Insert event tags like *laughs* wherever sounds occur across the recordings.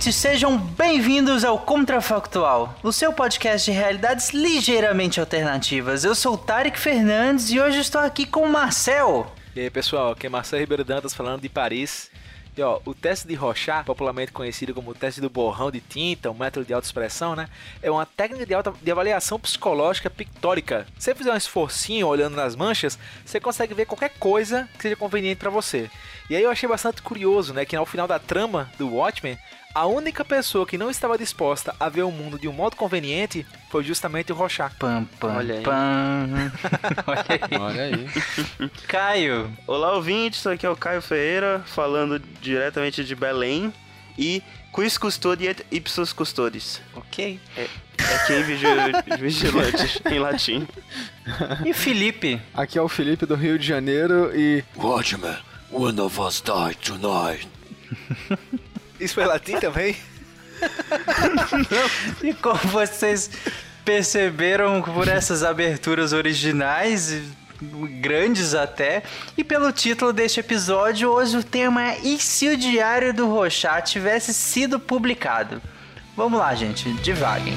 ouvintes, sejam bem-vindos ao Contrafactual, o seu podcast de realidades ligeiramente alternativas. Eu sou o Tarek Fernandes e hoje estou aqui com o Marcel. E aí pessoal, aqui é Marcel Ribeiro Dantas falando de Paris. E ó, o teste de Rochat, popularmente conhecido como o teste do borrão de tinta, um método de autoexpressão, né? É uma técnica de, alta, de avaliação psicológica pictórica. Se você fizer um esforcinho olhando nas manchas, você consegue ver qualquer coisa que seja conveniente para você. E aí eu achei bastante curioso, né, que ao final da trama do Watchmen, a única pessoa que não estava disposta a ver o mundo de um modo conveniente foi justamente o Rochat. Pam, pam, Olha aí. pam. *laughs* Olha aí. Olha aí. Caio. Olá, ouvintes, aqui é o Caio Ferreira, falando diretamente de Belém. E quis custodi et ipsos custodis. Ok. É quem vigi *laughs* vigilantes em latim. E Felipe? Aqui é o Felipe do Rio de Janeiro e. Watchman, one of us died tonight. Isso foi latim também? *laughs* E como vocês perceberam por essas aberturas originais, grandes até, e pelo título deste episódio, hoje o tema é E se o Diário do Rochat tivesse sido publicado? Vamos lá, gente, devaguem.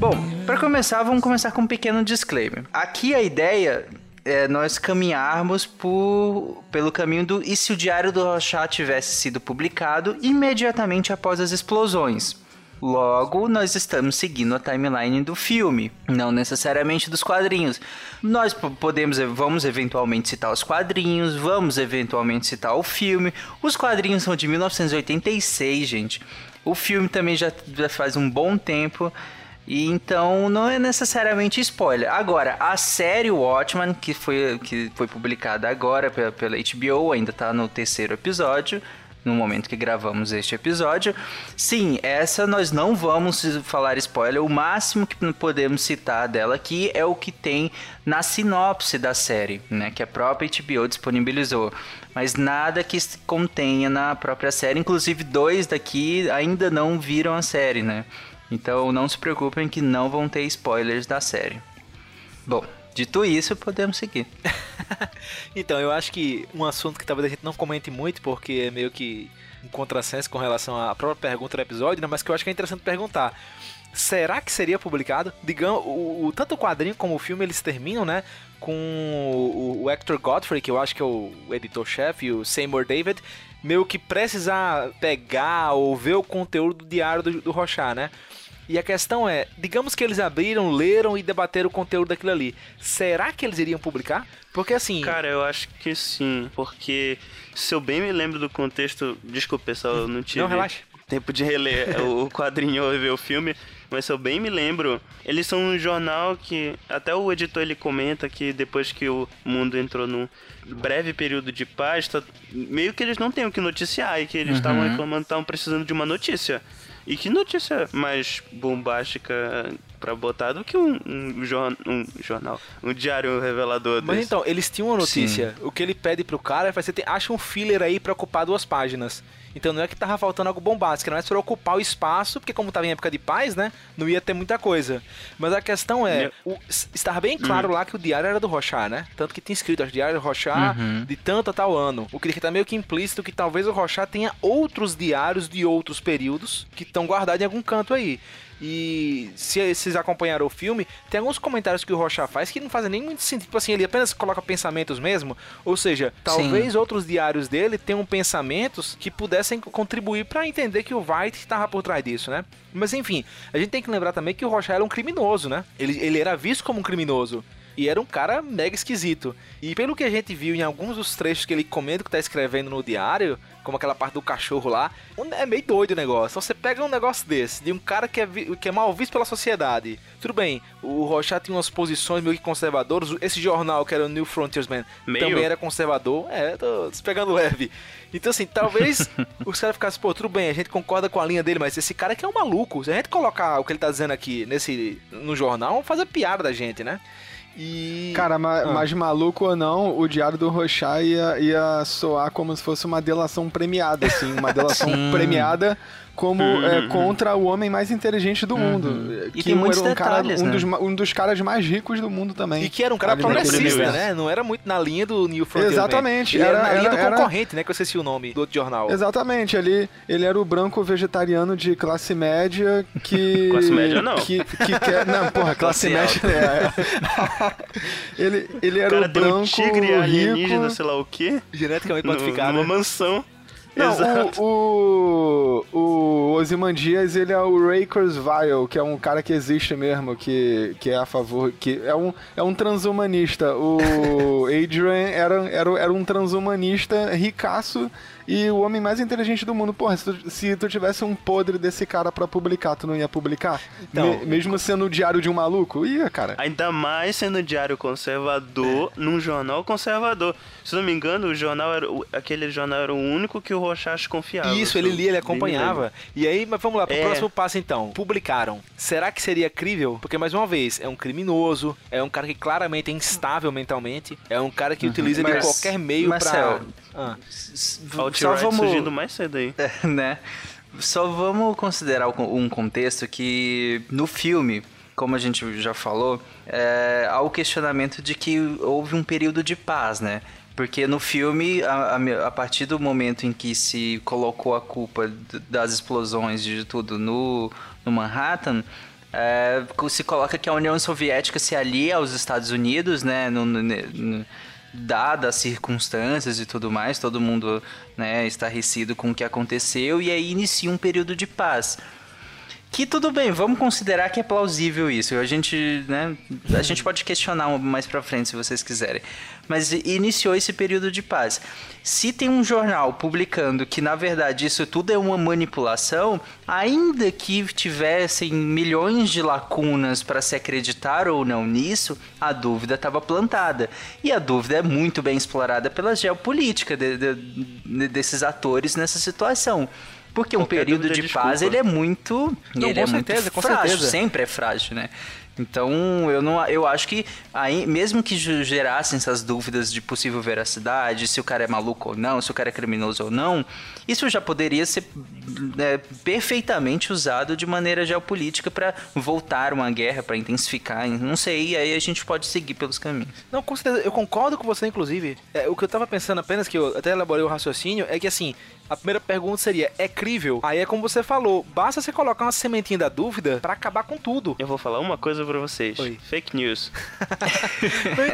Bom, para começar, vamos começar com um pequeno disclaimer. Aqui a ideia é nós caminharmos por, pelo caminho do e se o Diário do Rochat tivesse sido publicado imediatamente após as explosões. Logo, nós estamos seguindo a timeline do filme, não necessariamente dos quadrinhos. Nós po- podemos, vamos eventualmente citar os quadrinhos, vamos eventualmente citar o filme. Os quadrinhos são de 1986, gente. O filme também já faz um bom tempo. E então não é necessariamente spoiler. Agora, a série Watchmen, que foi, que foi publicada agora pela, pela HBO, ainda tá no terceiro episódio, no momento que gravamos este episódio. Sim, essa nós não vamos falar spoiler. O máximo que podemos citar dela aqui é o que tem na sinopse da série, né? Que a própria HBO disponibilizou. Mas nada que contenha na própria série. Inclusive, dois daqui ainda não viram a série, né? Então não se preocupem que não vão ter spoilers da série. Bom, dito isso, podemos seguir. *laughs* Então, eu acho que um assunto que talvez a gente não comente muito, porque é meio que um contrassenso com relação à própria pergunta do episódio, né? mas que eu acho que é interessante perguntar. Será que seria publicado? Digamos, o, o- tanto o quadrinho como o filme eles terminam, né? Com o, o Hector Godfrey, que eu acho que é o editor-chefe, e o Seymour David, meio que precisar pegar ou ver o conteúdo do diário do, do Rochat, né? E a questão é, digamos que eles abriram, leram e debateram o conteúdo daquilo ali. Será que eles iriam publicar? Porque assim. Cara, eu acho que sim, porque se eu bem me lembro do contexto. Desculpa, pessoal, eu não tive Não, relaxa. tempo de reler o quadrinho ou ver o filme. Mas se eu bem me lembro, eles são um jornal que até o editor ele comenta que depois que o mundo entrou num breve período de paz, tá- meio que eles não têm o que noticiar e que eles estavam reclamando que estavam precisando de uma notícia. E que notícia mais bombástica pra botar do que um, um, um jornal, um diário revelador Mas desse. então, eles tinham uma notícia. O que ele pede pro cara é você tem, acha um filler aí pra ocupar duas páginas. Então não é que tava faltando algo bombástico, não é para ocupar o espaço, porque como tava em época de paz, né? Não ia ter muita coisa. Mas a questão é, o, estava bem claro lá que o diário era do Rochard, né? Tanto que tinha escrito, acho, diário do Rochard Uhum. de tanto a tal ano. O que tá meio que implícito que talvez o Rochard tenha outros diários de outros períodos que estão guardados em algum canto aí. E se vocês acompanharam o filme, tem alguns comentários que o Rocha faz que não fazem nem muito sentido. Tipo assim, ele apenas coloca pensamentos mesmo. Ou seja, talvez outros diários dele tenham pensamentos que pudessem contribuir para entender que o White estava por trás disso, né? Mas enfim, a gente tem que lembrar também que o Rocha era um criminoso, né? Ele, ele era visto como um criminoso. E era um cara mega esquisito. E pelo que a gente viu em alguns dos trechos que ele comenta que tá escrevendo no diário, como aquela parte do cachorro lá, é meio doido o negócio. Então você pega um negócio desse, de um cara que é, que é mal visto pela sociedade. Tudo bem, o Rochat tinha umas posições meio que conservadoras. Esse jornal, que era o New Frontiersman, Meio? também era conservador. É, tô pegando leve. Então, assim, talvez *laughs* os caras ficassem, pô, tudo bem, a gente concorda com a linha dele, mas esse cara aqui é um maluco. Se a gente colocar o que ele tá dizendo aqui nesse, no jornal, vamos fazer piada da gente, né? E. Cara, ma- Ah. mas maluco ou não, o Diário do Rochá ia, ia soar como se fosse uma delação premiada, assim. Uma delação *laughs* premiada como Uhum, é, uhum. contra o homem mais inteligente do mundo. E que tem muitos um, cara, detalhes, um, né? dos, um dos caras mais ricos do mundo também. E que era um cara progressista, né? Não era muito na linha do New Frontier. Exatamente, Ele era, era- na linha era- do era- concorrente, né? Que eu esqueci o nome do outro jornal. Exatamente, ele, ele era o branco vegetariano de classe média que. *laughs* Classe média, não. Que, que quer. Não, porra, classe, Classe média. É. *laughs* ele, ele O era cara o branco. um tigre alienígena, rico. sei lá o quê, Geneticamente modificado. numa mansão. Não, Exato. o, o, o Ozymandias, ele é o Ray Kurzweil, que é um cara que existe mesmo, que, que é a favor, que é um, é um transhumanista. O *laughs* Adrian era, era, era um transhumanista ricaço e o homem mais inteligente do mundo. Porra, se tu, se tu tivesse um podre desse cara pra publicar, tu não ia publicar? Então- Me- mesmo sendo o diário de um maluco? Ia, cara. Ainda mais sendo diário conservador num jornal conservador. Se não me engano, o jornal era, o- aquele jornal era o único que o Rochas confiava. Isso, ele lia, ele acompanhava. E aí, mas vamos lá, pro É. próximo passo então. Publicaram. Será que seria crível? Porque, mais uma vez, é um criminoso, é um cara que claramente é instável mentalmente, é um cara que utiliza de Mas- qualquer meio pra. Ah. Só T-Rex vamos, surgindo mais cedo aí. *laughs* né? Só vamos considerar um contexto que no filme, como a gente já falou, é, há o questionamento de que houve um período de paz, né? Porque no filme, a, a- a partir do momento em que se colocou a culpa das explosões de tudo no, no Manhattan, é, se coloca que a União Soviética se alia aos Estados Unidos, né? no- no- no- dadas as circunstâncias e tudo mais, todo mundo né, estarrecido com o que aconteceu, e aí inicia um período de paz. Que tudo bem, vamos considerar que é plausível isso. A gente, né, a gente pode questionar mais pra frente se vocês quiserem. Mas iniciou esse período de paz. Se tem um jornal publicando que na verdade isso tudo é uma manipulação, ainda que tivessem milhões de lacunas para se acreditar ou não nisso, a dúvida estava plantada. E a dúvida é muito bem explorada pela geopolítica de- de- de- desses atores nessa situação. Porque um período de é paz, desculpa. ele é muito. Não, ele com é certeza, muito com frágil, certeza. sempre é frágil, né? Então, eu não eu acho que aí, mesmo que gerassem essas dúvidas de possível veracidade, se o cara é maluco ou não, se o cara é criminoso ou não, isso já poderia ser né, perfeitamente usado de maneira geopolítica para voltar uma guerra, para intensificar, não sei, aí a gente pode seguir pelos caminhos. Não, com certeza, eu concordo com você, inclusive. É, o que eu tava pensando apenas, que eu até elaborei o raciocínio, é que assim, a primeira pergunta seria, é crível? Aí é como você falou, basta você colocar uma sementinha da dúvida pra acabar com tudo. Eu vou falar uma coisa pra vocês. Oi. Fake news.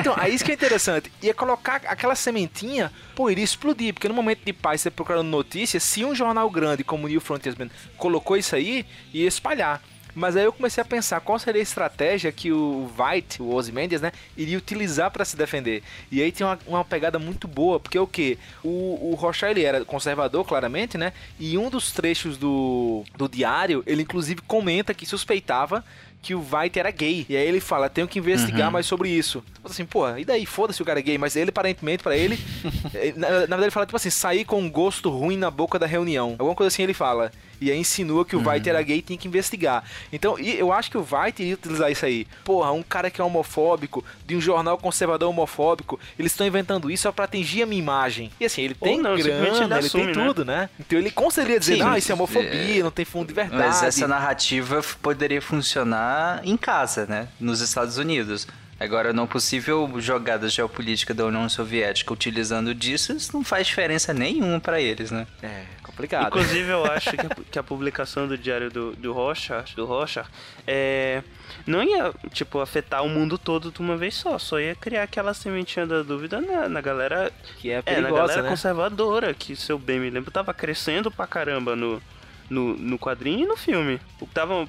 Então, aí isso que é interessante. Ia colocar aquela sementinha, pô, iria explodir, porque no momento de paz, você procurando notícias, se um jornal grande como o New Frontiersman colocou isso aí, ia espalhar. Mas aí eu comecei a pensar qual seria a estratégia que o White, o Ozymandias, né, iria utilizar para se defender. E aí tem uma, uma pegada muito boa, porque o que? O, o Rocha, ele era conservador, claramente, né? E um dos trechos do, do diário, ele inclusive comenta que suspeitava que o White era gay. E aí ele fala, tenho que investigar mais sobre isso. Falo assim, pô, e daí? Foda-se o cara é gay. Mas ele, aparentemente, pra ele, *laughs* eh, na, na verdade ele fala, tipo assim, sair com um gosto ruim na boca da reunião. Alguma coisa assim ele fala. E aí insinua que o White era gay e tinha que investigar. Então, e eu acho que o White iria utilizar isso aí. Porra, um cara que é homofóbico, de um jornal conservador homofóbico, eles estão inventando isso só pra atingir a minha imagem. E assim, ele tem não, ele grana, ele, assume, tem né? tudo, né? Então ele com certeza ia dizer, Sim, não, isso é homofobia, é. não tem fundo de verdade. Mas essa narrativa poderia funcionar em casa, né? Nos Estados Unidos. Agora, não possível jogada geopolítica da União Soviética utilizando disso, isso não faz diferença nenhuma pra eles, né? É, complicado. Inclusive, eu *laughs* acho que a, que a publicação do diário do, do Rocha, do Rocha, é, não ia, tipo, afetar o mundo todo de uma vez só. Só ia criar aquela sementinha da dúvida na, na galera... Que é É, na perigosa, galera né? conservadora, que, se eu bem me lembro, tava crescendo pra caramba no, no, no quadrinho e no filme. O que tava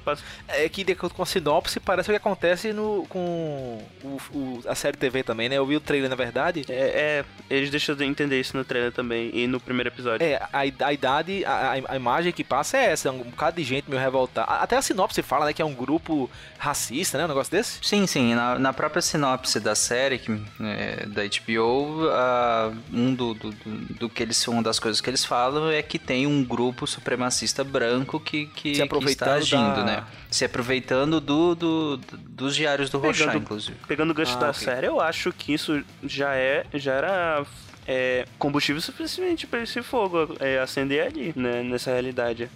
É que de acordo com a sinopse, parece o que acontece no, com o- o- a série TV também, né? Eu vi o trailer, na verdade. É, é, eles deixam de entender isso no trailer também e no primeiro episódio. É, a, a idade, a, a- a imagem que passa é essa, é um bocado de gente meio revoltada. Até a sinopse fala, né, que é um grupo racista, né, um negócio desse. Sim, sim. Na, na própria sinopse da série que, é, da HBO, ah, um do, do, do- do que eles, uma das coisas que eles falam é que tem um grupo supremacista branco que, que, Se que aproveitando está agindo, da- né? Se aproveitando do, do- do- dos diários do Pegando- inclusive. Pegando o gancho Ah, da ok. série, eu acho que isso já é já era é, combustível suficiente pra esse fogo é, acender ali, né, nessa realidade.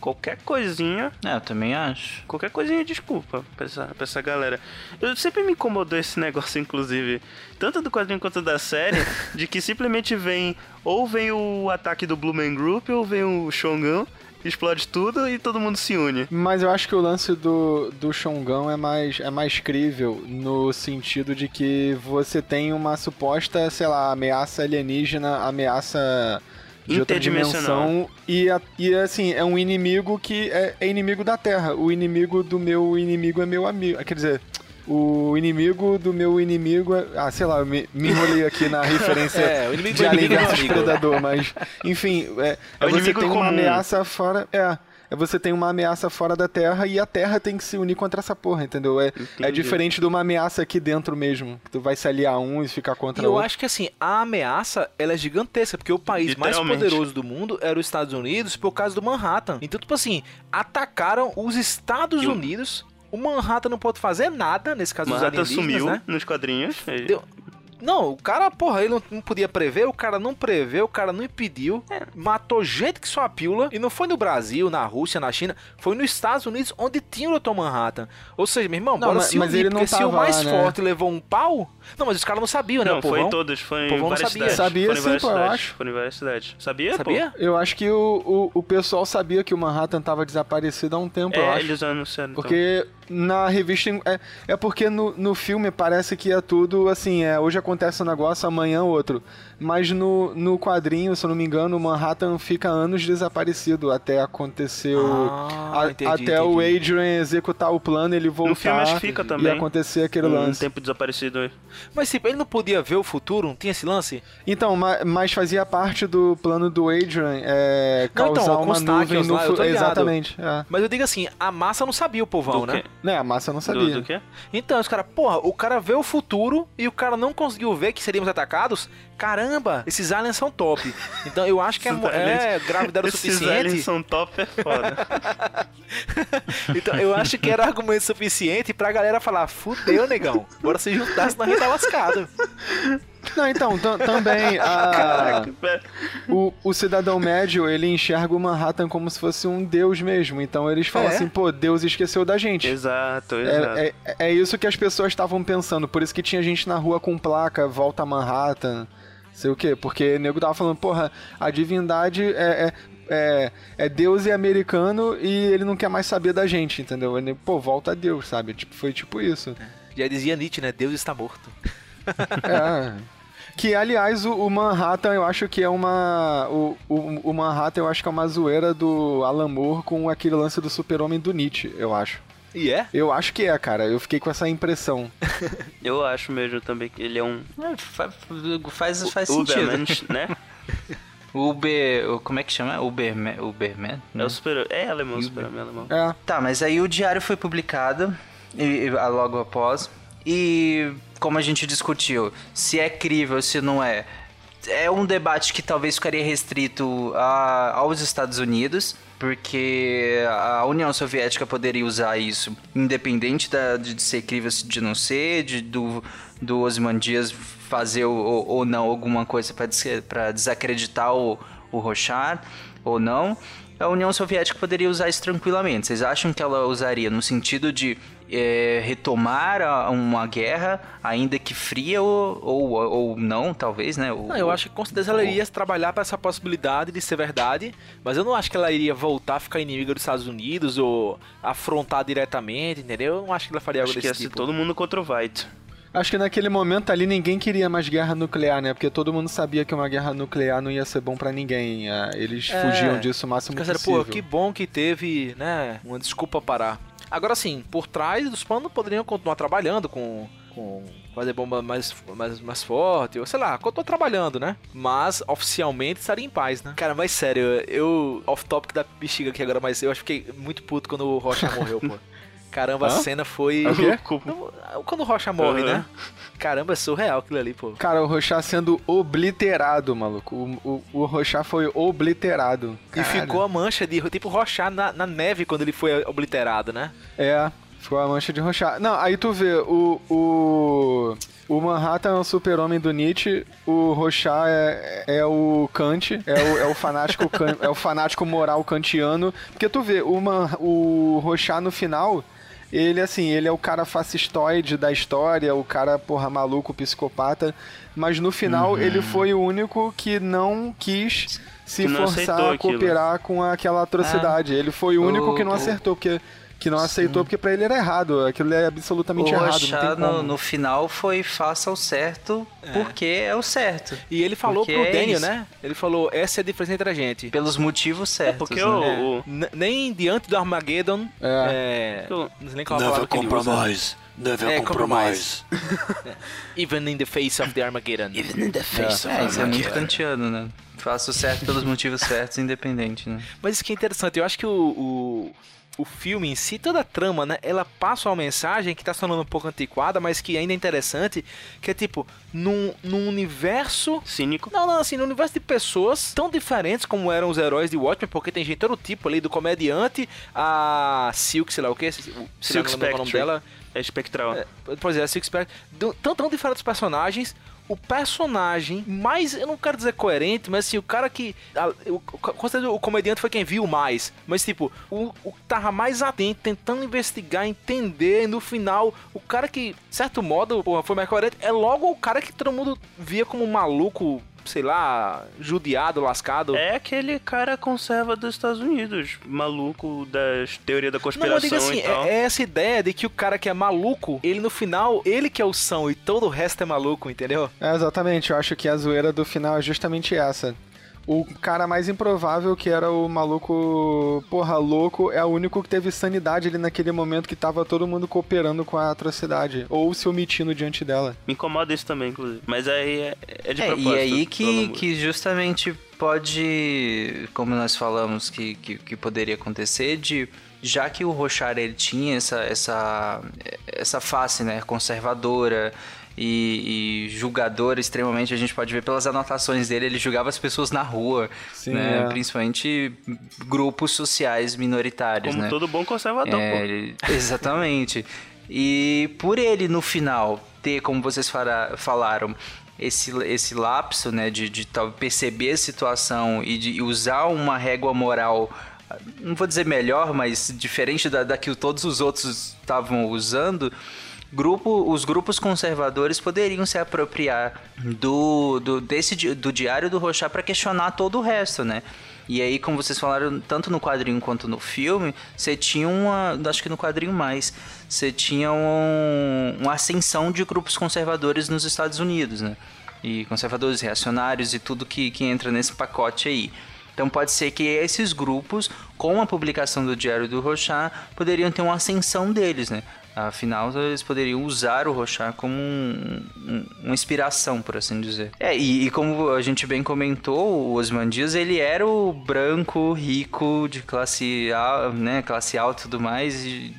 Qualquer coisinha, É, eu também acho. qualquer coisinha desculpa pra essa, pra essa galera. Eu sempre me incomodou esse *laughs* negócio, inclusive, tanto do quadrinho quanto da série, *laughs* de que simplesmente vem, ou vem o ataque do Blue Man Group, ou vem o Shongão, explode tudo e todo mundo se une. Mas eu acho que o lance do, do Xongão é mais, é mais crível no sentido de que você tem uma suposta, sei lá, ameaça alienígena, ameaça de outra Interdimensional. dimensão e, e assim, é um inimigo que é, é inimigo da Terra. O inimigo do meu inimigo é meu amigo. Quer dizer, o inimigo do meu inimigo é... Ah, sei lá, eu me, me enrolei aqui na *laughs* referência É, o inimigo de Alien é vs amigo. Predador, mas enfim, é, É é você tem uma comum. ameaça fora. É. É você tem uma ameaça fora da Terra e a Terra tem que se unir contra essa porra, entendeu? É, é diferente de uma ameaça aqui dentro mesmo. Tu vai se aliar a um e ficar contra E eu outro. acho que assim, a ameaça ela é gigantesca, porque o país mais poderoso do mundo era os Estados Unidos por causa do Manhattan. Então, tipo assim, atacaram os Estados E o- Unidos. O Manhattan não pode fazer nada, nesse caso dos Manhattan alienígenas, sumiu né? nos quadrinhos. Deu- Não, o cara, porra, ele não, não podia prever, o cara não prevê, o cara não impediu, matou gente que só a pílula, e não foi no Brasil, na Rússia, na China, foi nos Estados Unidos, onde tinha o Dr. Manhattan. Ou seja, meu irmão, Não, bora mas- se mas unir, ele não porque se o mais lá, né? forte levou um pau... Não, mas os caras não sabiam, né, Não, foi povão? em todos, foi em várias sabia. cidades. Sabia sim, pô, eu acho. Foram em várias cidades. Sabia, Sabia? pô? Eu acho que o, o, o pessoal sabia que o Manhattan tava desaparecido há um tempo, eu É, acho. eles anunciaram. então. Porque na revista. É, é porque no, no filme parece que é tudo assim, é, hoje acontece um negócio, amanhã outro. Mas no, no quadrinho, se eu não me engano, o Manhattan fica anos desaparecido até acontecer o. Ah, a- entendi, até o entendi. Adrian executar o plano, ele voltar No filme acho que fica e também. acontecer aquele um lance. tempo desaparecido. Mas tipo, ele não podia ver o futuro, não tinha esse lance? Então, ma- mas fazia parte do plano do Adrian é, Não, então, causar com uma nuvem no lá, fu-. Exatamente. É. Mas eu digo assim, a massa não sabia o povão, Do né? Né, a massa não Do, sabia. do quê? Então, os caras, porra, o cara vê o futuro e o cara não conseguiu ver que seríamos atacados. Caramba, esses aliens são top. Então eu acho que é, Esses é gravidade o Esses suficiente. aliens são top, é foda. *laughs* Então eu acho que era argumento suficiente pra galera falar: fudeu, negão. Bora se juntar, senão a gente tá lascado. Não, então, tam- também a- Caraca, o, o cidadão médio, ele enxerga o Manhattan como se fosse um deus mesmo. Então eles falam É. assim, pô, Deus esqueceu da gente. Exato, exato. É, é, é isso que as pessoas estavam pensando. Por isso que tinha gente na rua com placa, volta a Manhattan, sei o quê. Porque o nego tava falando, porra, a divindade é, é, é, é Deus e americano e ele não quer mais saber da gente, entendeu? Ele, pô, volta a Deus, sabe? Tipo, foi tipo isso. Já dizia Nietzsche, né? Deus está morto. *laughs* É. Que, aliás, o, o Manhattan, eu acho que é uma. O, o, o Manhattan, eu acho que é uma zoeira do Alan Moore com aquele lance do super-homem do Nietzsche, eu acho. E é? Eu acho que é, cara. Eu fiquei com essa impressão. *laughs* Eu acho mesmo também que ele é um É, fa- faz, faz sentido. Uberman, né? *laughs* Uber. o- Como é que chama? Uberman? Uberman? É o super... É alemão, o super-homem alemão. É. Tá, mas aí o diário foi publicado e, e- logo após. E como a gente discutiu, se é crível, se não é. É um debate que talvez ficaria restrito a- aos Estados Unidos, porque a União Soviética poderia usar isso, independente da- de, ser crível de não ser, de, do, do fazer ou, ou não alguma coisa para desacreditar o, o Rochard ou não a União Soviética poderia usar isso tranquilamente. Vocês acham que ela usaria no sentido de é, retomar a- uma guerra, ainda que fria ou, ou, ou não, talvez, né? Ou- Não, eu acho que com certeza ela iria trabalhar pra essa possibilidade de ser verdade, mas eu não acho que ela iria voltar a ficar inimiga dos Estados Unidos ou afrontar diretamente, entendeu? Eu não acho que ela faria algo Acho que ia desse ser tipo. todo mundo contra o White. Acho que naquele momento ali ninguém queria mais guerra nuclear, né? Porque todo mundo sabia que uma guerra nuclear não ia ser bom pra ninguém. é, Eles É. fugiam disso o máximo possível. pô, que bom que teve, né, uma desculpa parar. Agora sim, por trás dos planos poderiam continuar trabalhando com, com fazer bomba mais, mais, mais forte, ou sei lá, continuar trabalhando, né? Mas oficialmente estaria em paz, né? Cara, mas sério, eu, off topic da bexiga aqui agora, mas eu acho que fiquei muito puto quando o Rocha *laughs* morreu, pô. Caramba, a Hã? cena foi. É? *laughs* Quando o Rocha morre, Aham. né? Caramba, é surreal aquilo ali, pô. Cara, o Rochá sendo obliterado, maluco. O, o, o Rochá foi obliterado. E ficou a mancha de tipo Rochar na, na neve quando ele foi obliterado, né? É, ficou a mancha de Rochá. Não, aí tu vê, o. O, o Manhattan é o super-homem do Nietzsche, o Rochá é, é o Kant, é o, é o fanático *laughs* é o fanático moral kantiano. Porque tu vê, o, Man, o Rochá no final. Ele, assim, ele é o cara fascistoide da história, o cara, porra, maluco, psicopata. Mas no final, Uhum. ele foi o único que não quis se Que forçar a aquilo. cooperar com aquela atrocidade. Ele foi o único O- que não o- acertou, porque que não aceitou porque pra ele era errado. Aquilo é absolutamente o errado, como. no, no final foi faça o certo porque é o certo. E ele falou Porque pro é Daniel, isso. né? Ele falou, essa é a diferença entre a gente. Pelos motivos certos. porque né? o- É, o- nem diante do Armageddon, é, Eu- não sei nem qual Never compromise. Never É, compromise. *laughs* Even in the face of the Armageddon. Even in the face É, of isso é muito Armageddon. kantiano, né? Faça o certo pelos motivos certos, independente, né? Mas isso que é interessante, eu acho que o, o, o filme em si, toda a trama, né? Ela passa uma mensagem que tá sonando um pouco antiquada, mas que ainda é interessante, que é tipo, num, num universo Cínico. Não, não, assim, no universo de pessoas tão diferentes como eram os heróis de Watchmen, porque tem gente todo tipo ali, do comediante a Silk, sei lá o que, Silk não lembro o nome Spectre. dela. É espectral. É, pois é, a Silk Spectre. Tão, tão diferentes os personagens. O personagem mais, eu não quero dizer coerente, mas assim, o cara que. A, o, o comediante foi quem viu mais. Mas tipo, o, que tava mais atento, tentando investigar, entender. No final, o cara que, de certo modo, porra, foi mais coerente, é logo o cara que todo mundo via como maluco, sei lá, judiado, lascado. É aquele cara conserva dos Estados Unidos, maluco das teoria da Não, conspiração eu digo assim, e tal. é, é essa ideia de que o cara que é maluco, ele no final, ele que é o são e todo o resto é maluco, entendeu? É, exatamente, eu acho que a zoeira do final é justamente essa. O cara mais improvável, que era o maluco, porra, louco, é o único que teve sanidade ali naquele momento que tava todo mundo cooperando com a atrocidade. Ou se omitindo diante dela. Me incomoda isso também, inclusive. Mas aí é, é de É, propósito. e aí que, que justamente pode, como nós falamos que, que, que poderia acontecer, de já que o Rochar ele tinha essa, essa, essa face né, conservadora e, e julgadora extremamente, a gente pode ver pelas anotações dele, ele julgava as pessoas na rua, Sim, né, é. principalmente grupos sociais minoritários. Como né? todo bom conservador, É, ele- exatamente. E por ele, no final, ter, como vocês fara- falaram, esse, esse lapso, né, de, de tal- perceber a situação e de usar uma régua moral, não vou dizer melhor, mas diferente da, da que todos os outros estavam usando, grupo, os grupos conservadores poderiam se apropriar do, do, desse, do diário do Rochá para questionar todo o resto, né? E aí, como vocês falaram, tanto no quadrinho quanto no filme, você tinha uma. Acho que no quadrinho mais. Você tinha um, uma ascensão de grupos conservadores nos Estados Unidos, né? E conservadores, reacionários e tudo que, que entra nesse pacote aí. Então pode ser que esses grupos, com a publicação do Diário do Rochá, poderiam ter uma ascensão deles, né? Afinal, eles poderiam usar o Rochá como um- um- uma inspiração, por assim dizer. É, e, e como a gente bem comentou, o Osman Dias, ele era o branco, rico, de classe, a- né, classe alta e tudo mais, de-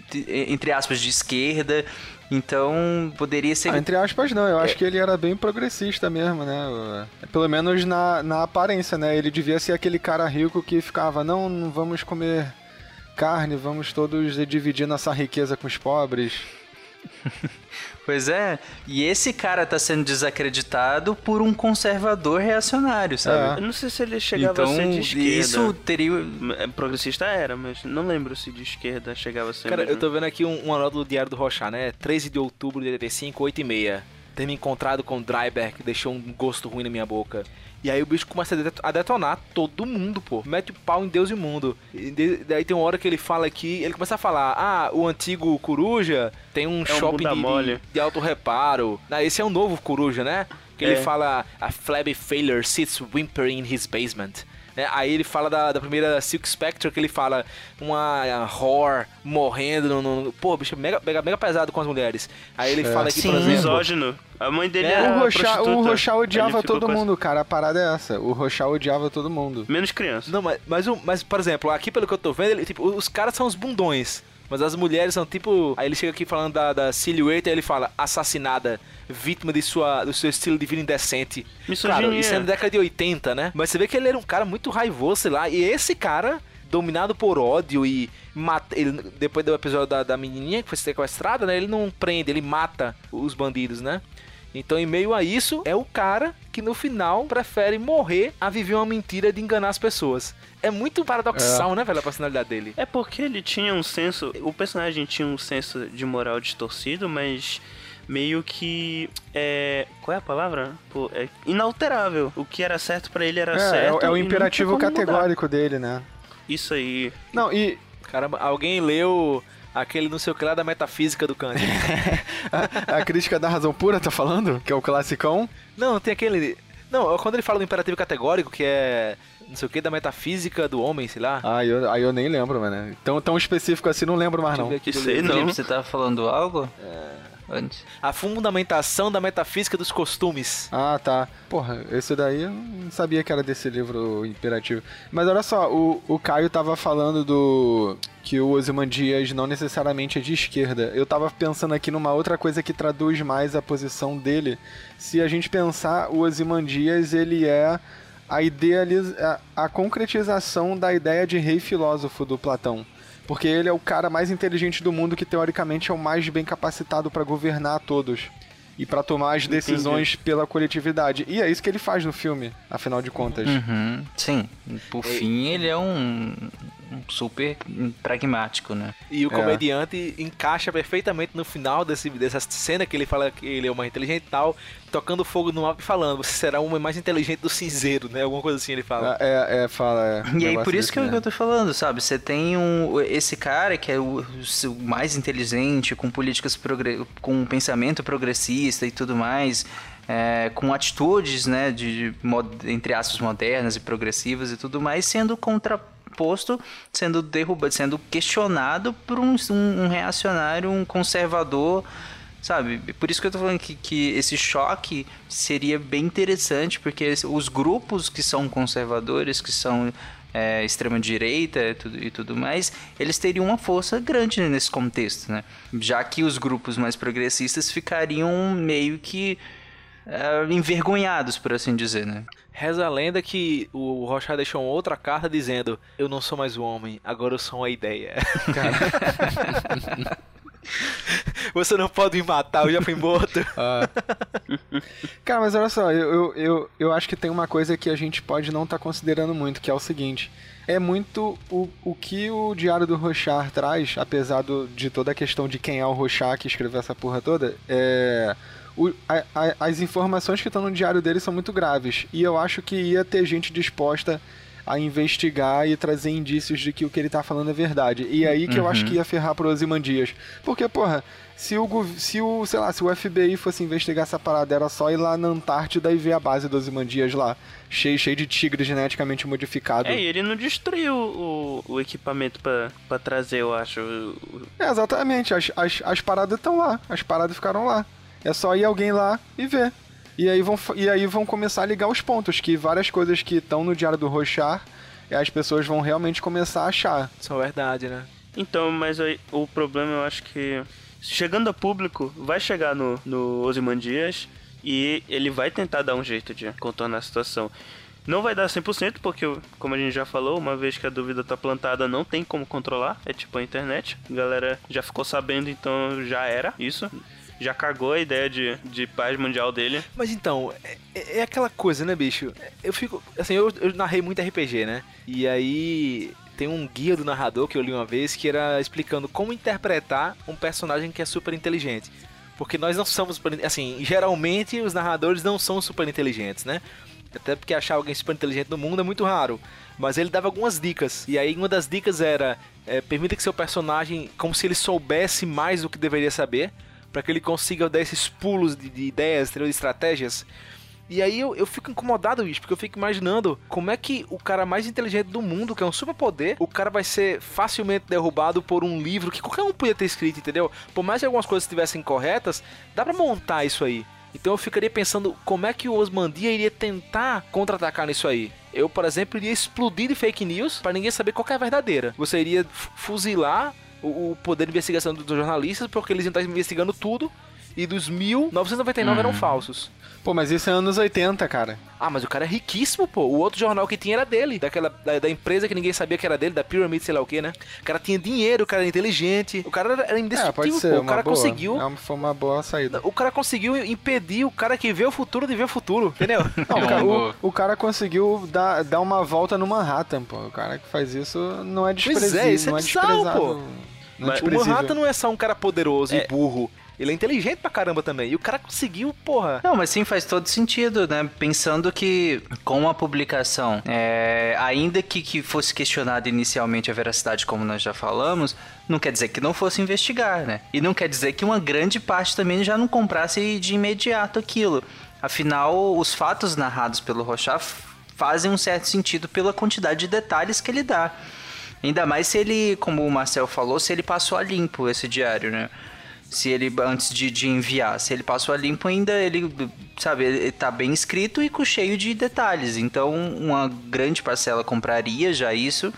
entre aspas, de esquerda. Então, poderia ser... Ah, entre aspas, não. Eu acho que ele era bem progressista mesmo, né? Pelo menos na, na aparência, né? Ele devia ser aquele cara rico que ficava, não, não vamos comer carne, vamos todos dividir nossa riqueza com os pobres. *laughs* Pois é, e esse cara tá sendo desacreditado por um conservador reacionário, sabe? Eu não sei se ele chegava então, a ser de esquerda. isso teria... É, Progressista era, mas não lembro se de esquerda chegava a ser Cara, mesmo. eu tô vendo aqui um, nota do Diário do Rochá, né? 13 de outubro de 85, 8 e meia. Ter me encontrado com o Dryberg, que deixou um gosto ruim na minha boca. E aí o bicho começa a det- a detonar todo mundo, pô. Mete o pau em Deus e mundo. E daí tem uma hora que ele fala aqui, ele começa a falar: Ah, o antigo Coruja tem um um shopping bunda de, de, alto reparo. Ah, esse é o novo Coruja, né? Que ele É. fala: A flabby failure sits whimpering in his basement. Né? Aí ele fala da, da primeira Silk Spectre, que ele fala uma whore morrendo no... no- pô, bicho, mega, mega, mega pesado com as mulheres. Aí ele fala aqui, por exemplo... Misógino. A mãe dele É, era O Rochá, o Rochá Ele odiava todo mundo, cara. A parada é essa. O Rochá odiava todo mundo. Menos criança. Não, mas, mas, mas, por exemplo, aqui pelo que eu tô vendo, ele, tipo, os caras são os bundões. Mas as mulheres são tipo. Aí ele chega aqui falando da, da silhueta e ele fala assassinada, vítima de sua, do seu estilo de vida indecente. Misoginia. Claro, isso é na década de 80, né? Mas você vê que ele era um cara muito raivoso, sei lá. E esse cara, dominado por ódio e mata. Ele, depois do episódio da, da menininha que foi sequestrada, né? Ele não prende, ele mata os bandidos, né? Então, em meio a isso, é o cara que no final prefere morrer a viver uma mentira de enganar as pessoas. É muito paradoxal, né, velho, a personalidade dele. É porque ele tinha um senso. O personagem tinha um senso de moral distorcido, mas meio que. É. Qual é a palavra? Pô, é inalterável. O que era certo pra ele era É, é, certo. é o e não imperativo como mudar. categórico dele, né? Isso aí. Não, e Caramba, alguém leu aquele não sei o que lá da metafísica do Kant. *laughs* a, a crítica da razão pura, tá falando? Que é o classicão? não, tem aquele. Não, quando ele fala do imperativo categórico, que é não sei o que, da metafísica do homem, sei lá. Ah, eu, aí eu nem lembro, mano. Tão, tão específico assim, não lembro mais, não. Isso aí não. Felipe, você tava falando algo? Antes. A fundamentação da metafísica dos costumes. Ah, tá. Porra, esse daí eu não sabia que era desse livro imperativo. Mas olha só, o, o Caio tava falando do. que o Ozymandias não necessariamente é de esquerda. Eu tava pensando aqui numa outra coisa que traduz mais a posição dele. Se a gente pensar, o Ozymandias, ele é a, idealiza, a, a concretização da ideia de rei filósofo do Platão. Porque ele é o cara mais inteligente do mundo que teoricamente é o mais bem capacitado para governar a todos e para tomar as decisões pela coletividade. E é isso que ele faz no filme, afinal de contas. Uhum, sim. Por fim, ele é um super pragmático, né? E o É. comediante encaixa perfeitamente no final desse, dessa cena que ele fala que ele é o mais inteligente e tal, tocando fogo no mapa e falando, você será o homem mais inteligente do cinzeiro, né? Alguma coisa assim ele fala. É, é, fala. É, E aí, por isso que mesmo. eu tô falando, sabe? Você tem um, esse cara que é o, o mais inteligente, com políticas, progre- com um pensamento progressista e tudo mais, é, com atitudes, né, de, de entre aspas, modernas e progressivas e tudo mais, sendo contraposto, sendo derrubado, sendo questionado por um, um, reacionário, um conservador Sabe? Por isso que eu tô falando que, que esse choque seria bem interessante, porque os grupos que são conservadores, que são é, extrema-direita e tudo, e tudo mais, eles teriam uma força grande nesse contexto, né? Já que os grupos mais progressistas ficariam meio que é, envergonhados, por assim dizer, né? Reza a lenda que o Rocha deixou outra carta dizendo: Eu não sou mais o homem, agora eu sou uma ideia. *laughs* Você não pode me matar, eu já fui morto. *laughs* Cara, mas olha só, eu, eu, eu, acho que tem uma coisa que a gente pode não estar considerando muito, que é o seguinte. É muito o, o que o Diário do Rochar traz, apesar do, de toda a questão de quem é o Rochar que escreveu essa porra toda, é... o- a- a- as informações que estão no diário dele são muito graves. E eu acho que ia ter gente disposta a investigar e trazer indícios de que o que ele tá falando é verdade. E aí que eu acho que ia ferrar pro Ozymandias. Porque, porra, se o, se o, sei lá, se o FBI fosse investigar essa parada, era só ir lá na Antártida e ver a base do Ozymandias lá, cheio, cheio de tigre geneticamente modificado. É, e ele não destruiu o, o equipamento pra, pra trazer, eu acho. o- É, exatamente, as, as, as paradas estão lá, as paradas ficaram lá. É só ir alguém lá e ver. E aí vão, e aí vão começar a ligar os pontos, que várias coisas que estão no Diário do Rochar, é, as pessoas vão realmente começar a achar. Isso é verdade, né? Então, mas aí, o problema eu acho que. Chegando a público, vai chegar no, no Ozymandias e ele vai tentar dar um jeito de contornar a situação. Não vai dar 100%, porque, como a gente já falou, uma vez que a dúvida tá plantada, não tem como controlar. É tipo a internet. A galera já ficou sabendo, então já era isso. Já cagou a ideia de, de paz mundial dele. Mas então, é, é aquela coisa, né, bicho? Eu fico. Assim, eu, eu narrei muito RPG, né? E aí. Tem um guia do narrador que eu li uma vez que era explicando como interpretar um personagem que é super inteligente. Porque nós não somos super, assim, geralmente os narradores não são super inteligentes, né? Até porque achar alguém super inteligente no mundo é muito raro. Mas ele dava algumas dicas. E aí uma das dicas era: é, permita que seu personagem, como se ele soubesse mais do que deveria saber, para que ele consiga dar esses pulos de, de ideias, de estratégias. E aí eu, eu fico incomodado, bicho, porque eu fico imaginando como é que o cara mais inteligente do mundo, que é um superpoder, o cara vai ser facilmente derrubado por um livro que qualquer um podia ter escrito, entendeu? Por mais que algumas coisas estivessem corretas, dá pra montar isso aí. Então eu ficaria pensando como é que o Osmandia iria tentar contra-atacar nisso aí. Eu, por exemplo, iria explodir de fake news para ninguém saber qual é a verdadeira. Você iria fuzilar o, o poder de investigação dos jornalistas porque eles iam estar investigando tudo e dos 1999 eram falsos. Pô, mas isso é anos 80, cara. Ah, mas o cara é riquíssimo, pô. O outro jornal que tinha era dele. Daquela, da, da empresa que ninguém sabia que era dele, da Pyramid, sei lá o que, né? O cara tinha dinheiro, o cara era inteligente. O cara era, É, indestrutível, pode ser. pô. O cara boa. conseguiu. É uma- foi uma boa saída. O cara conseguiu impedir o cara que vê o futuro de ver o futuro, entendeu? *laughs* Não, o, É cara, o- o cara conseguiu dar, dar uma volta no Manhattan, pô. O cara que faz isso não é Pois é, desprezível. isso é não é pô. É Mas o desprezível. Manhattan não é só um cara poderoso e burro. Ele é inteligente pra caramba também. E o cara conseguiu, porra. Não, mas sim, faz todo sentido, né? Pensando que com a publicação, é, ainda que, que fosse questionada inicialmente a veracidade, como nós já falamos, não quer dizer que não fosse investigar, né? E não quer dizer que uma grande parte também já não comprasse de imediato aquilo. Afinal, os fatos narrados pelo Rochat f- fazem um certo sentido pela quantidade de detalhes que ele dá. Ainda mais se ele, como o Marcel falou, se ele passou a limpo esse diário, né? Se ele, antes de, de enviar, se ele passou a limpo ainda, ele, sabe, ele tá bem escrito e com cheio de detalhes. Então, uma grande parcela compraria já isso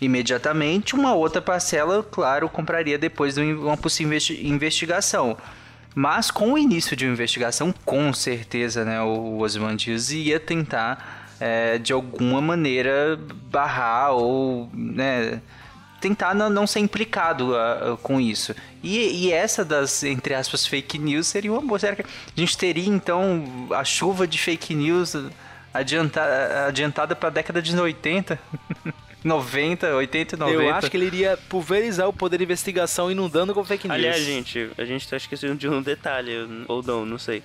imediatamente. Uma outra parcela, claro, compraria depois de uma possível investi- investigação. Mas com o início de uma investigação, com certeza, né, o Osmandius ia tentar, é, de alguma maneira, barrar ou, né, tentar não, não ser implicado ah, ah, com isso. E, e essa das, entre aspas, fake news seria uma boa. Será que a gente teria, então, a chuva de fake news adianta, adiantada para a década de 80? 90, 80 e 90? Eu acho que ele iria pulverizar o poder de investigação inundando com fake news. Aliás, gente, a gente tá esquecendo de um detalhe, ou não, não sei.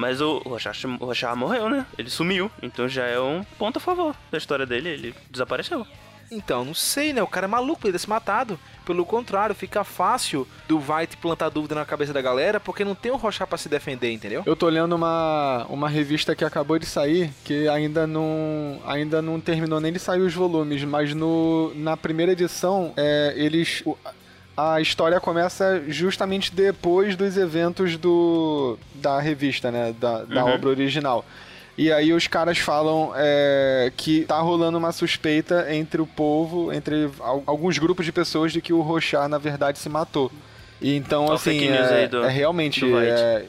Mas o Rochat morreu, né? Ele sumiu, então já é um ponto a favor da história dele, ele desapareceu. Então, não sei, né? O cara é maluco, ele ter se matado. Pelo contrário, fica fácil do White plantar dúvida na cabeça da galera, porque não tem o Rochat pra se defender, entendeu? Eu tô lendo uma, uma revista que acabou de sair, que ainda não, ainda não terminou nem de sair os volumes, mas no, na primeira edição, é, eles. o- A história começa justamente depois dos eventos do, da revista, né? Da, da Uhum. obra original. E aí os caras falam é, que tá rolando uma suspeita entre o povo, entre al- alguns grupos de pessoas de que o Rochar, na verdade, se matou. E então, Ó, assim, fake news é, aí do- é realmente... é,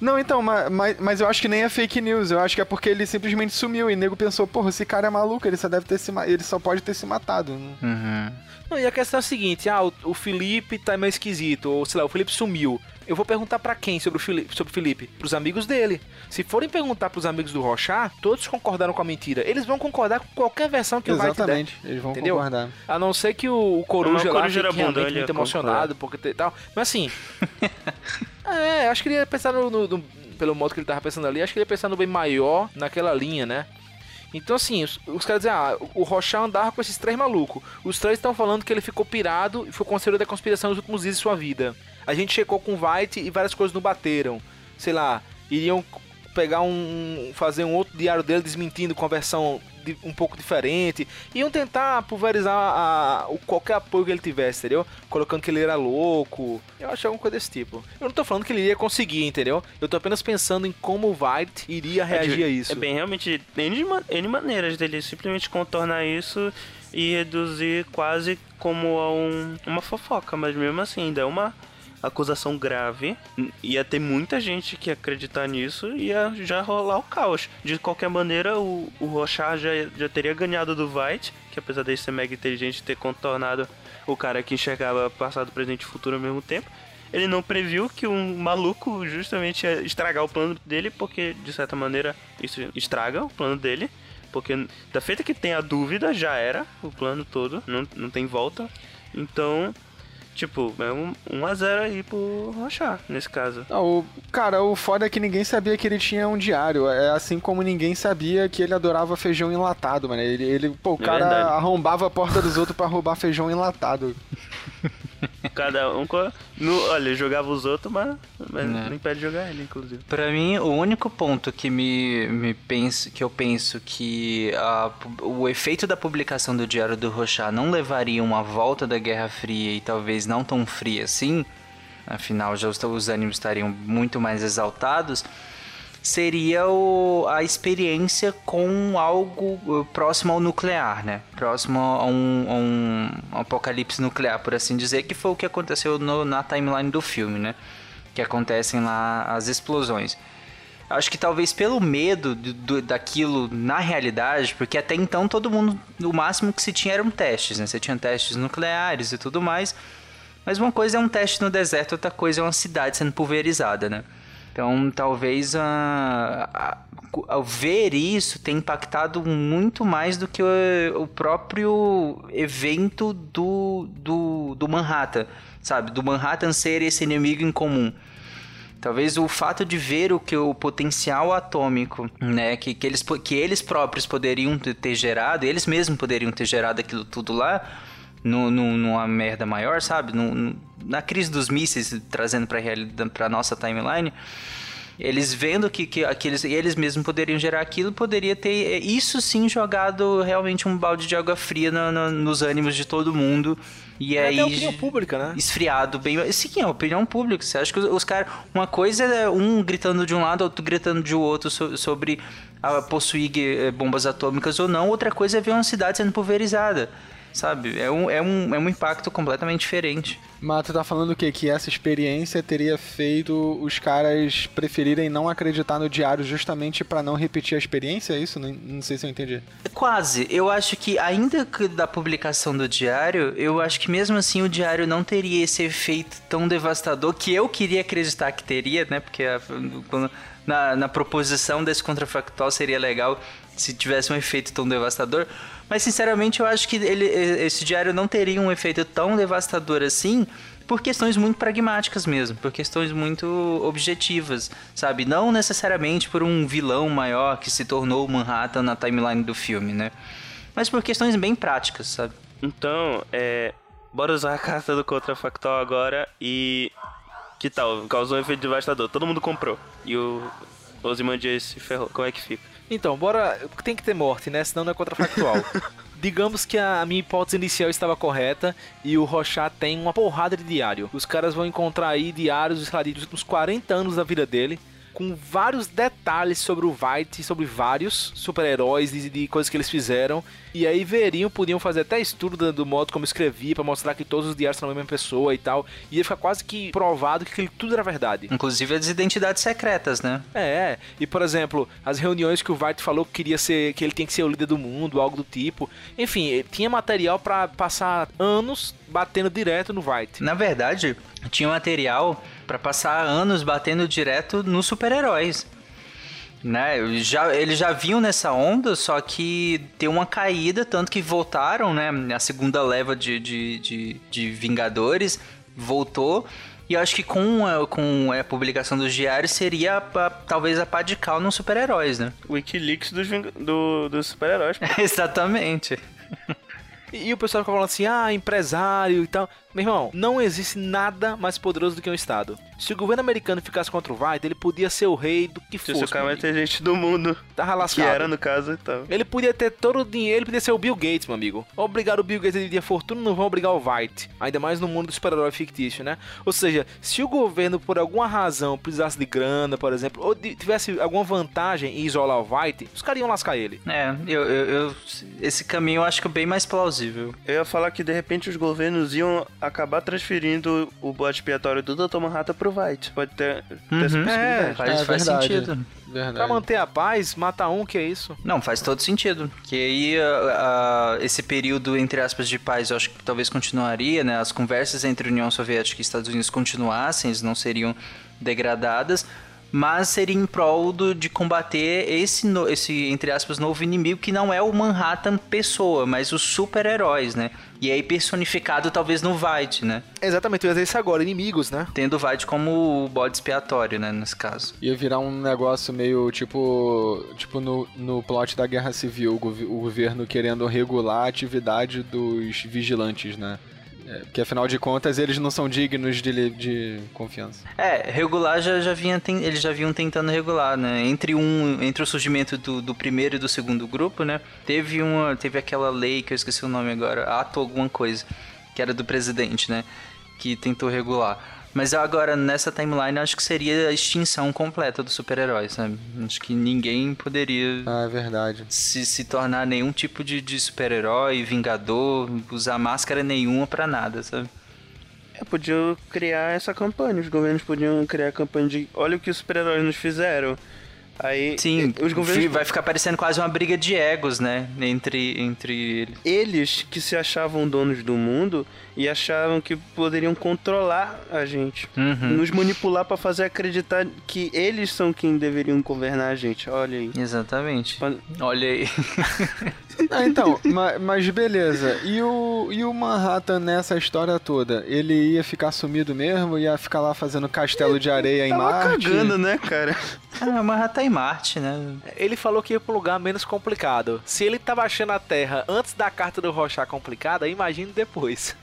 não, então, ma- mas, mas eu acho que nem é fake news. Eu acho que é porque ele simplesmente sumiu e o nego pensou, porra, esse cara é maluco, ele só deve ter se ele só pode ter se matado. Uhum. Não, e a questão é a seguinte: ah, o, o Felipe tá meio esquisito, ou sei lá, o Felipe sumiu. Eu vou perguntar pra quem sobre o Felipe? Sobre o Felipe? Pros amigos dele. Se forem perguntar pros amigos do Rochat, todos concordaram com a mentira. Eles vão concordar com qualquer versão que o White der. Exatamente, eles vão Entendeu? concordar. A não ser que o, o Coruja Não, o lá Coruja fique realmente muito emocionado, porque tal. Mas assim. *laughs* é, acho que ele ia pensar no, no- no- Pelo modo que ele tava pensando ali, acho que ele ia pensar no bem maior naquela linha, né? Então, assim, os, os caras dizem, ah, o Rochat andava com esses três malucos. Os três estão falando que ele ficou pirado e foi conselheiro da conspiração nos últimos dias de sua vida. A gente checou com o White e várias coisas não bateram. Sei lá, iriam pegar um. fazer um outro diário dele desmentindo com a versão de- um pouco diferente. Iam tentar pulverizar a- o, qualquer apoio que ele tivesse, entendeu? Colocando que ele era louco. Eu acho alguma coisa desse tipo. Eu não tô falando que ele iria conseguir, entendeu? Eu tô apenas pensando em como o White iria reagir a isso. É bem, realmente, N, N maneiras dele simplesmente contornar isso e reduzir quase como a um, uma fofoca, mas mesmo assim, ainda é uma acusação grave. Ia ter muita gente que ia acreditar nisso e ia já rolar o caos. De qualquer maneira, o, o Rochat já, já teria ganhado do White, que apesar dele ser mega inteligente ter contornado o cara que enxergava passado, presente e futuro ao mesmo tempo. Ele não previu que um maluco justamente ia estragar o plano dele, porque de certa maneira isso estraga o plano dele. Porque da feita que tem a dúvida, já era o plano todo, não, não tem volta. Então Tipo, é um 1x0 aí pro Rochar, nesse caso. Não, o, cara, o foda é que ninguém sabia que ele tinha um diário. É assim como ninguém sabia que ele adorava feijão enlatado, mano. Ele, ele pô, o É cara verdade. arrombava a porta dos outros pra roubar feijão enlatado. *laughs* Cada um. No, olha, jogava os outros, mas, mas Né. não impede de jogar ele, inclusive. Pra mim, o único ponto que me, me penso, que eu penso que a o efeito da publicação do Diário do Rochat não levaria uma volta da Guerra Fria e talvez não tão fria assim, afinal já os, os ânimos estariam muito mais exaltados, seria o- a experiência com algo uh, próximo ao nuclear, né? Próximo a um, a um apocalipse nuclear, por assim dizer, que foi o que aconteceu no- na timeline do filme, né? Que acontecem lá as explosões. Acho que talvez pelo medo do- do- daquilo na realidade, porque até então todo mundo, o máximo que se tinha eram testes, né? Você tinha testes nucleares e tudo mais. Mas uma coisa é um teste no deserto, outra coisa é uma cidade sendo pulverizada, né? Então, talvez a, a- ao ver isso tenha impactado muito mais do que o, o próprio evento do, do, do Manhattan, sabe? Do Manhattan ser esse inimigo em comum. Talvez o fato de ver o que o potencial atômico, né, que, que, eles, que eles próprios poderiam ter gerado, eles mesmos poderiam ter gerado aquilo tudo lá, no, no- numa merda maior, sabe? No- no- na crise dos mísseis, trazendo pra, realidade, pra nossa timeline, eles vendo que, que aqueles, eles mesmos poderiam gerar aquilo, poderia ter, é, isso sim, jogado realmente um balde de água fria na- na- nos ânimos de todo mundo. E É aí, a opinião pública, né? esfriado bem. Sim, é a opinião pública. Você acha que os, os caras. Uma coisa é um gritando de um lado, outro gritando de outro so- sobre a possuir eh, bombas atômicas ou não. Outra coisa é ver uma cidade sendo pulverizada. Sabe? É um, é um, é um impacto completamente diferente. Mas tu tá falando o quê? Que essa experiência teria feito os caras preferirem não acreditar no diário justamente pra não repetir a experiência? É isso? Não, não sei se eu entendi. Quase. Eu acho que, ainda que da publicação do diário, eu acho que mesmo assim o diário não teria esse efeito tão devastador que eu queria acreditar que teria, né? Porque a- quando- na, na proposição desse contrafactual seria legal se tivesse um efeito tão devastador. Mas, sinceramente, eu acho que ele, esse diário não teria um efeito tão devastador assim. Por questões muito pragmáticas mesmo, por questões muito objetivas, sabe? Não necessariamente por um vilão maior que se tornou Manhattan na timeline do filme, né? Mas por questões bem práticas, sabe? Então, é. Bora usar a carta do contrafactual agora e. Que tal? Causou um efeito devastador. Todo mundo comprou. E o Ozymandias se ferrou. Como é que fica? Então, bora. Tem que ter morte, né? Senão não é contrafactual. *laughs* Digamos que a minha hipótese inicial estava correta e o Rochat tem uma porrada de diário. Os caras vão encontrar aí diários, sei lá, dos últimos 40 anos da vida dele, com vários detalhes sobre o White, sobre vários super-heróis e de coisas que eles fizeram. E aí veriam, podiam fazer até estudo do, do modo como escrevia, pra mostrar que todos os diários são a mesma pessoa e tal. E ia ficar quase que provado que aquilo tudo era verdade. Inclusive as identidades secretas, né? É, e por exemplo, as reuniões que o White falou que queria ser, que ele tem que ser o líder do mundo, algo do tipo. Enfim, ele tinha material pra passar anos batendo direto no White. Na verdade, tinha material pra passar anos batendo direto nos super-heróis. Né? Eles Já, eles já vinham nessa onda, só que tem uma caída, tanto que voltaram, né? A segunda leva de, de, de, de Vingadores voltou. E eu acho que com a, com a publicação dos diários seria a- a- talvez a pá de cal nos super-heróis, né? Wikileaks dos, do, dos super-heróis. *laughs* Exatamente. *laughs* E, e o pessoal fica falando assim, ah, empresário e tal. Meu irmão, não existe nada mais poderoso do que um Estado. Se o governo americano ficasse contra o White, ele podia ser o rei do que Se fosse. o cara vai ter gente do mundo. Tava Que lascado. era, no caso, e tal. Ele podia ter todo o dinheiro, ele podia ser o Bill Gates, meu amigo. Obrigar o Bill Gates a dividir a fortuna, não vão obrigar o White. Ainda mais no mundo do super-herói fictício, né? Ou seja, se o governo, por alguma razão, precisasse de grana, por exemplo, ou de- tivesse alguma vantagem em isolar o White, os caras iam lascar ele. É, eu, eu, eu- esse caminho eu acho que é bem mais plausível. Eu ia falar que de repente os governos iam acabar transferindo o bode expiatório do Dr. Manhattan pro White. Pode ter, ter essa Uhum. possibilidade. Faz, É faz verdade. sentido. Verdade. Pra manter a paz, mata um, que é isso? Não, faz todo sentido. Que aí a- a- esse período, entre aspas, de paz, eu acho que talvez continuaria, né? As conversas entre União Soviética e Estados Unidos continuassem, eles não seriam degradadas. Mas seria em prol do, de combater esse, no- esse, entre aspas, novo inimigo que não é o Manhattan pessoa, mas os super-heróis, né? E aí personificado talvez no White, né? Exatamente, eu ia dizer isso agora, inimigos, né? Tendo o White como o bode expiatório, né, nesse caso. Ia virar um negócio meio tipo. Tipo no, no plot da Guerra Civil, o, govi- o governo querendo regular a atividade dos vigilantes, né? É, porque afinal de contas eles não são dignos de, de confiança. É, regular já, já vinha, ten- eles já vinham tentando regular, né? Entre um, entre o surgimento do, do primeiro e do segundo grupo, né? Teve uma, teve aquela lei que eu esqueci o nome agora, ato alguma coisa, que era do presidente, né? Que tentou regular. Mas agora nessa timeline acho que seria a extinção completa dos super-heróis, sabe? Acho que ninguém poderia Ah, é verdade. se, se tornar nenhum tipo de, de super-herói, vingador, usar máscara nenhuma pra nada, sabe? É, podiam criar essa campanha. Os governos podiam criar a campanha de olha o que os super-heróis nos fizeram. Aí Sim, os governos vai ficar parecendo quase uma briga de egos, né? Entre, entre eles. eles que se achavam donos do mundo e achavam que poderiam controlar a gente, Uhum. nos manipular pra fazer acreditar que eles são quem deveriam governar a gente. Olha aí. Exatamente. Olha aí. *laughs* Ah, então, ma- mas beleza. E o, e o Manhattan nessa história toda? Ele ia ficar sumido mesmo? Ia ficar lá fazendo castelo de areia em Tava Marte? cagando, né, cara? ah, mas já tá em Marte, né? Ele falou que ia um lugar menos complicado. Se ele tava achando a Terra antes da carta do Rochar complicada, imagine depois.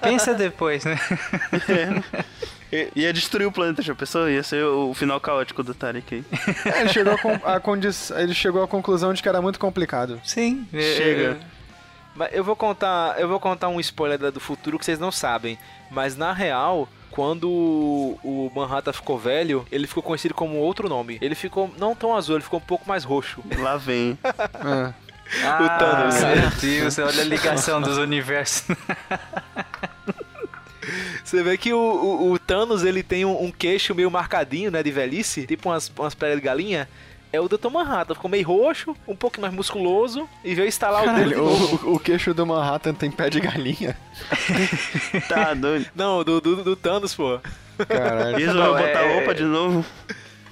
Pensa depois, né? *laughs* I- Ia destruir o planeta, já pensou? Ia ser o final caótico do Tarek aí. É, ele, chegou a a ele chegou à conclusão de que era muito complicado. Sim. é, Chega. Mas eu vou contar, eu vou contar um spoiler do futuro que vocês não sabem. Mas na real, quando o o Manhattan ficou velho, ele ficou conhecido como outro nome. Ele ficou não tão azul, ele ficou um pouco mais roxo. Lá vem. *laughs* É. Ah, Thanos. Meu Deus, olha a ligação dos universos. *laughs* Você vê que o, o- o Thanos ele tem um, um queixo meio marcadinho, né, de velhice, tipo umas, umas peles de galinha. É o Dr. Manhattan, ficou meio roxo, um pouco mais musculoso e veio instalar o dedo de Caralho, novo. o, o queixo do Manhattan tem pé de galinha. *laughs* Tá doido. Não, do, do, do Thanos, pô. Caralho. Isso vai botar é- roupa de novo.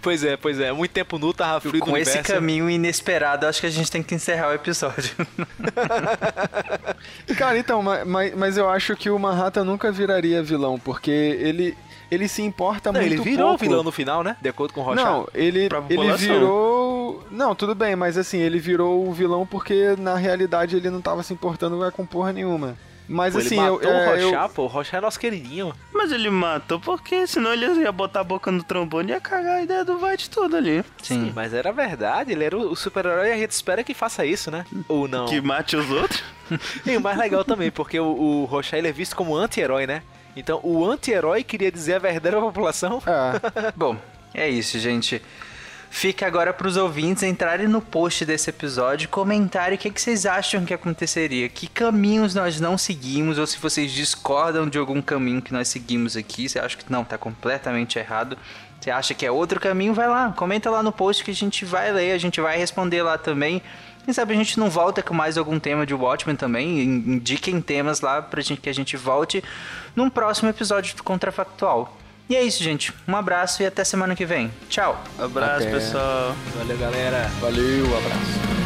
Pois é, pois é. Muito tempo nu, tava frio do Com esse universo. caminho inesperado, acho que a gente tem que encerrar o episódio. *laughs* Cara, então, ma- mas, mas eu acho que o Manhattan nunca viraria vilão, porque ele, ele se importa Não, muito ele virou pouco. vilão no final, né? De acordo com o Rocha. Não, ele, ele virou. Não, tudo bem, mas assim, ele virou o vilão porque na realidade ele não tava se importando com porra nenhuma. Mas Pô, ele assim, eu, matou o é, eu- Rochá, pô. O Rochá é nosso queridinho. Mas ele matou porque senão ele ia botar a boca no trombone e ia cagar a ideia do White tudo ali. Sim, mas era verdade. Ele era o super-herói e a gente espera que faça isso, né? Ou não. Que mate os outros. *laughs* E o mais legal também, porque o, o Rochá ele é visto como anti-herói, né? Então o anti-herói queria dizer a verdadeira população. É, *laughs* Bom, é isso, gente. Fica agora para os ouvintes entrarem no post desse episódio e comentarem o que, que vocês acham que aconteceria, que caminhos nós não seguimos, ou se vocês discordam de algum caminho que nós seguimos aqui, você acha que não, tá completamente errado, você acha que é outro caminho, vai lá, comenta lá no post que a gente vai ler, a gente vai responder lá também. Quem sabe a gente não volta com mais algum tema de Watchmen também, in- indiquem temas lá pra gente que a gente volte num próximo episódio do Contrafactual. E é isso, gente. Um abraço e até semana que vem. Tchau. Abraço, Até. pessoal. Valeu, galera. valeu, abraço.